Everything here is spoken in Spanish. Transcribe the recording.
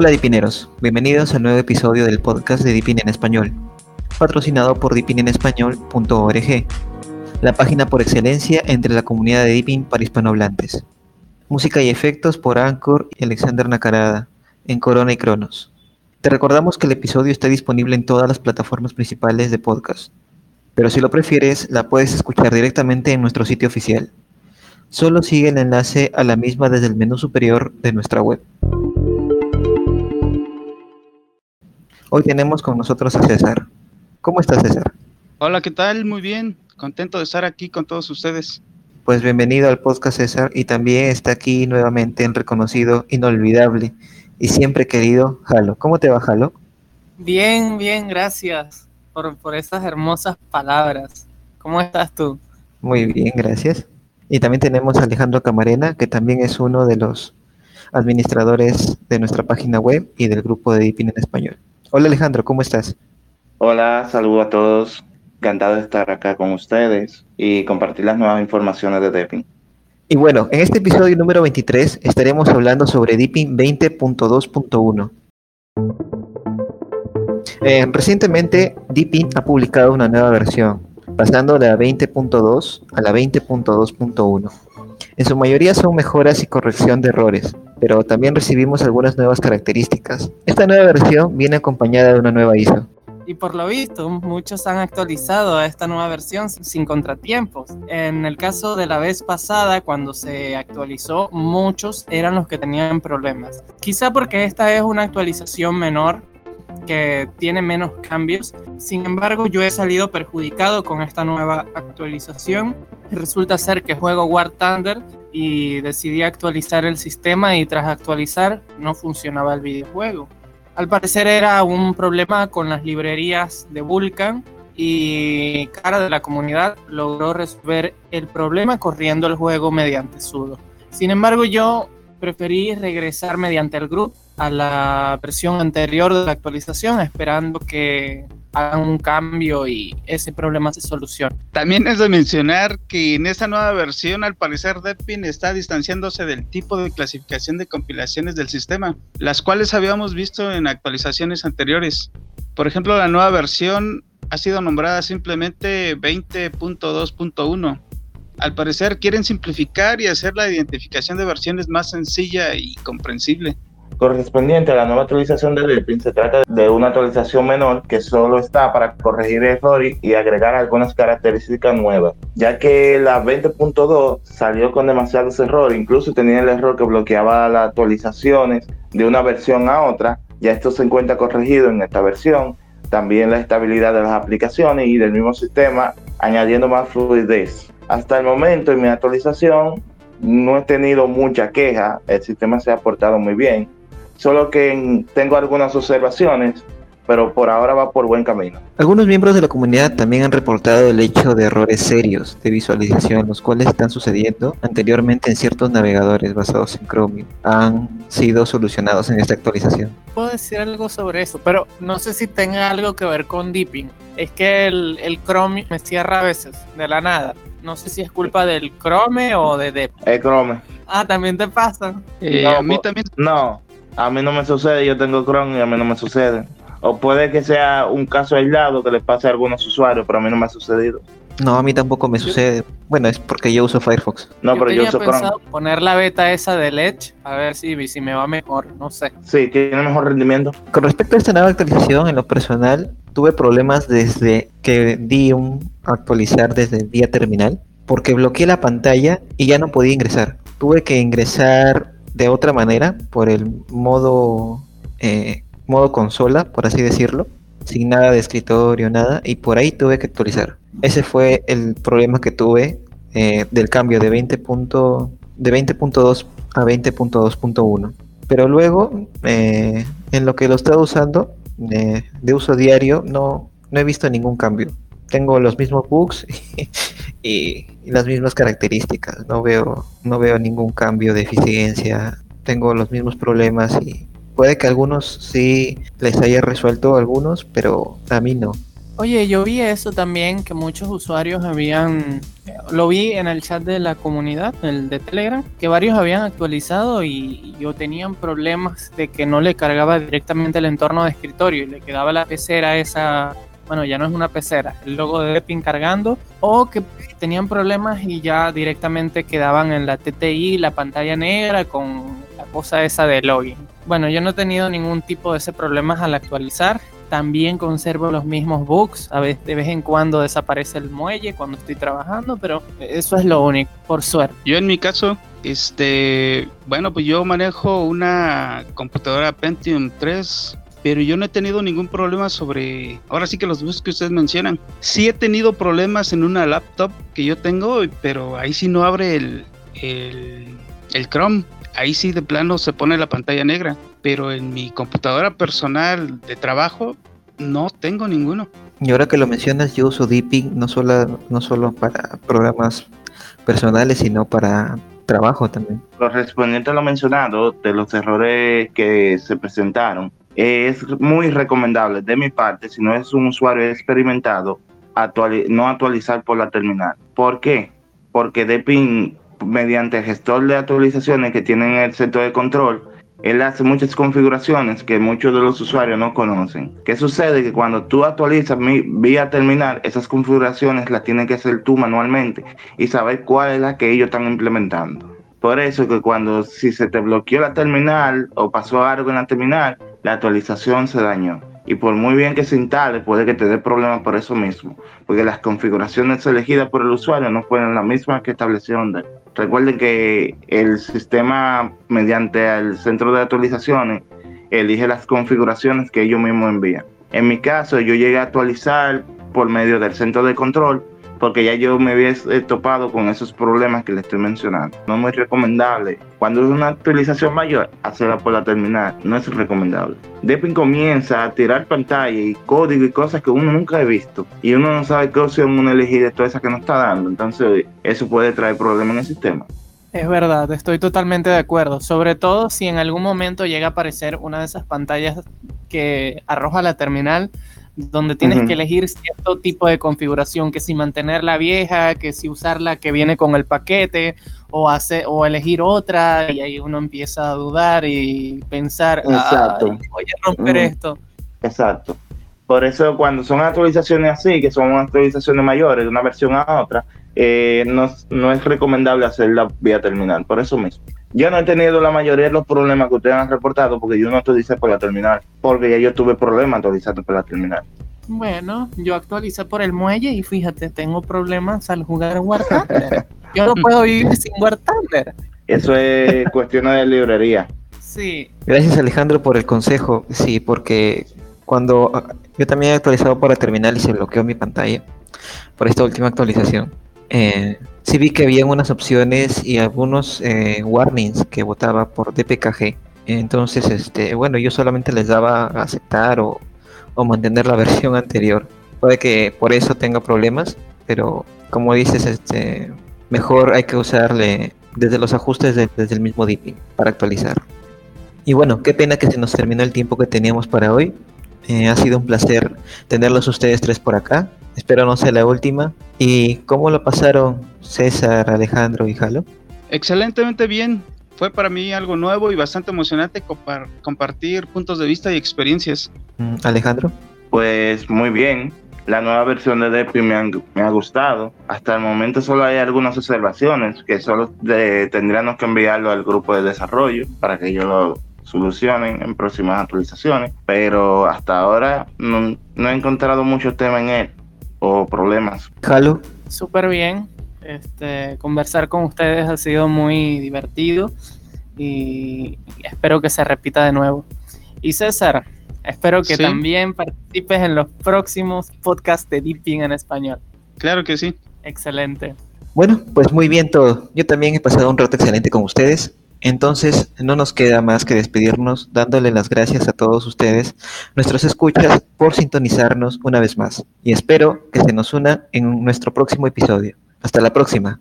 Hola Dipineros, bienvenidos al nuevo episodio del podcast de Dipin en Español, patrocinado por dipinenespañol.org, la página por excelencia entre la comunidad de Dipin para hispanohablantes. Música y efectos por Anchor y Alexander Nacarada, en Corona y Cronos. Te recordamos que el episodio está disponible en todas las plataformas principales de podcast, pero si lo prefieres, la puedes escuchar directamente en nuestro sitio oficial. Solo sigue el enlace a la misma desde el menú superior de nuestra web. Hoy tenemos con nosotros a César. ¿Cómo estás, César? Hola, ¿qué tal? Muy bien. Contento de estar aquí con todos ustedes. Pues bienvenido al podcast, César. Y también está aquí nuevamente el reconocido, inolvidable y siempre querido Jalo. ¿Cómo te va, Jalo? Bien, bien, gracias por, por esas hermosas palabras. ¿Cómo estás tú? Muy bien, gracias. Y también tenemos a Alejandro Camarena, que también es uno de los administradores de nuestra página web y del grupo de Deepin en español. Hola Alejandro, ¿cómo estás? Hola, saludo a todos. Encantado de estar acá con ustedes y compartir las nuevas informaciones de Deepin. Y bueno, en este episodio número 23 estaremos hablando sobre Deepin 20.2.1. Eh, recientemente, Deepin ha publicado una nueva versión, pasando de la 20.2 a la 20.2.1. En su mayoría son mejoras y corrección de errores, pero también recibimos algunas nuevas características. Esta nueva versión viene acompañada de una nueva ISO. Y por lo visto, muchos han actualizado a esta nueva versión sin contratiempos. En el caso de la vez pasada, cuando se actualizó, muchos eran los que tenían problemas. Quizá porque esta es una actualización menor que tiene menos cambios. Sin embargo, yo he salido perjudicado con esta nueva actualización. Resulta ser que juego War Thunder y decidí actualizar el sistema y tras actualizar no funcionaba el videojuego. Al parecer era un problema con las librerías de Vulkan y cara de la comunidad logró resolver el problema corriendo el juego mediante sudo. Sin embargo, yo preferí regresar mediante el grupo a la versión anterior de la actualización, esperando que hagan un cambio y ese problema se solucione. También es de mencionar que en esta nueva versión, al parecer, Deadpin está distanciándose del tipo de clasificación de compilaciones del sistema, las cuales habíamos visto en actualizaciones anteriores. Por ejemplo, la nueva versión ha sido nombrada simplemente 20.2.1. Al parecer quieren simplificar y hacer la identificación de versiones más sencilla y comprensible correspondiente a la nueva actualización de Deepin se trata de una actualización menor que solo está para corregir errores y agregar algunas características nuevas, ya que la 20.2 salió con demasiados errores, incluso tenía el error que bloqueaba las actualizaciones de una versión a otra, ya esto se encuentra corregido en esta versión, también la estabilidad de las aplicaciones y del mismo sistema, añadiendo más fluidez. Hasta el momento en mi actualización no he tenido mucha queja, el sistema se ha portado muy bien solo que tengo algunas observaciones, pero por ahora va por buen camino. Algunos miembros de la comunidad también han reportado el hecho de errores serios de visualización, los cuales están sucediendo anteriormente en ciertos navegadores basados en Chromium. Han sido solucionados en esta actualización. Puedo decir algo sobre eso, pero no sé si tenga algo que ver con Deepin. Es que el, el Chrome me cierra a veces, de la nada. No sé si es culpa del Chrome o de Deep. El Chrome. Ah, también te pasa. Eh, a mí también. No, a mí no me sucede, yo tengo Chrome y a mí no me sucede. O puede que sea un caso aislado que le pase a algunos usuarios, pero a mí no me ha sucedido. No, a mí tampoco me sucede. Bueno, es porque yo uso Firefox. No, pero yo uso Chrome. poner la beta esa de Edge, a ver si, si me va mejor, no sé. Sí, tiene mejor rendimiento. Con respecto a esta nueva actualización, en lo personal, tuve problemas desde que di un actualizar desde el día terminal, porque bloqueé la pantalla y ya no podía ingresar. Tuve que ingresar de otra manera por el modo eh, modo consola, por así decirlo, sin nada de escritorio, nada, y por ahí tuve que actualizar. Ese fue el problema que tuve eh, del cambio de 20. de 20.2 a 20.2.1. Pero luego, eh, en lo que lo he estado usando de uso diario, no, no he visto ningún cambio. Tengo los mismos bugs y, las mismas características. No veo, no veo ningún cambio de eficiencia. Tengo los mismos problemas y puede que algunos sí les haya resuelto algunos, pero a mí no. Oye, yo vi eso también, que muchos usuarios habían, lo vi en el chat de la comunidad, el de Telegram, que varios habían actualizado y yo tenían problemas de que no le cargaba directamente el entorno de escritorio y le quedaba la pecera esa, bueno, ya no es una pecera, el logo de Deppin cargando, o que tenían problemas y ya directamente quedaban en la TTI la pantalla negra con la cosa esa de login. Bueno, yo no he tenido ningún tipo de ese problema al actualizar también conservo los mismos bugs. A veces, de vez en cuando desaparece el muelle cuando estoy trabajando, pero eso es lo único, por suerte. Yo en mi caso, este, bueno, pues yo manejo una computadora Pentium 3 pero yo no he tenido ningún problema sobre, ahora sí que los bugs que ustedes mencionan. Sí he tenido problemas en una laptop que yo tengo, pero ahí sí no abre el, el, el Chrome. Ahí sí de plano se pone la pantalla negra pero en mi computadora personal de trabajo no tengo ninguno. Y ahora que lo mencionas, yo uso Deepin no solo, no solo para programas personales, sino para trabajo también. Respondiendo a lo mencionado, de los errores que se presentaron, es muy recomendable de mi parte, si no es un usuario experimentado, no actualizar por la terminal. ¿Por qué? Porque Deepin, mediante el gestor de actualizaciones que tienen el centro de control, él hace muchas configuraciones que muchos de los usuarios no conocen. ¿Qué sucede? Que cuando tú actualizas mi, vía terminal, esas configuraciones las tienes que hacer tú manualmente y saber cuál es la que ellos están implementando. Por eso que cuando si se te bloqueó la terminal o pasó algo en la terminal, la actualización se dañó. Y por muy bien que se instale, puede que te dé problemas por eso mismo, porque las configuraciones elegidas por el usuario no fueron las mismas que establecieron de Recuerden que el sistema, mediante el centro de actualizaciones, elige las configuraciones que ellos mismos envían. En mi caso, yo llegué a actualizar por medio del centro de control porque ya yo me había topado con esos problemas que le estoy mencionando. No es muy recomendable. Cuando es una actualización mayor, hacerla por la terminal no es recomendable. Deppin comienza a tirar pantalla y código y cosas que uno nunca ha visto y uno no sabe qué opción uno elegir de todas esas que nos está dando. Entonces, eso puede traer problemas en el sistema. Es verdad, estoy totalmente de acuerdo. Sobre todo si en algún momento llega a aparecer una de esas pantallas que arroja la terminal donde tienes que elegir cierto tipo de configuración, que si mantener la vieja, que si usar la que viene con el paquete, o, hacer, o elegir otra, y ahí uno empieza a dudar y pensar, Exacto. voy a romper esto. Exacto. Por eso cuando son actualizaciones así, que son actualizaciones mayores de una versión a otra, eh, no, no es recomendable hacerla vía terminal, por eso mismo. Yo no he tenido la mayoría de los problemas que ustedes han reportado porque yo no actualicé por la terminal, porque ya yo tuve problemas actualizando por la terminal. Bueno, yo actualicé por el muelle y fíjate, tengo problemas al jugar War Thunder. yo no puedo vivir sin War Thunder. Eso es cuestión de librería. Sí. Gracias Alejandro por el consejo. Sí, porque cuando yo también he actualizado por la terminal y se bloqueó mi pantalla por esta última actualización. Eh, sí vi que había unas opciones y algunos eh, warnings que votaba por DPKG. Entonces, este, bueno, yo solamente les daba aceptar o, mantener la versión anterior. Puede que por eso tenga problemas, pero como dices, este, mejor hay que usarle desde los ajustes desde el mismo DP para actualizar. Y bueno, qué pena que se nos terminó el tiempo que teníamos para hoy. Eh, ha sido un placer tenerlos ustedes tres por acá. Espero no sea la última. ¿Y cómo lo pasaron César, Alejandro y Jalo? Excelentemente bien. Fue para mí algo nuevo y bastante emocionante compartir puntos de vista y experiencias. Mm, Alejandro. Pues muy bien. La nueva versión de Depi me, me, ha gustado. Hasta el momento solo hay algunas observaciones que solo tendríamos que enviarlo al grupo de desarrollo para que ellos lo solucionen en próximas actualizaciones. Pero hasta ahora no, no he encontrado mucho tema en él o problemas. Jalo. Súper bien. Este, conversar con ustedes ha sido muy divertido y espero que se repita de nuevo. Y César, espero que también participes en los próximos podcasts de Deeping en español. Claro que sí. Excelente. Bueno, pues muy bien todo. Yo también he pasado un rato excelente con ustedes. Entonces, no nos queda más que despedirnos dándole las gracias a todos ustedes, nuestros escuchas, por sintonizarnos una vez más. Y espero que se nos una en nuestro próximo episodio. Hasta la próxima.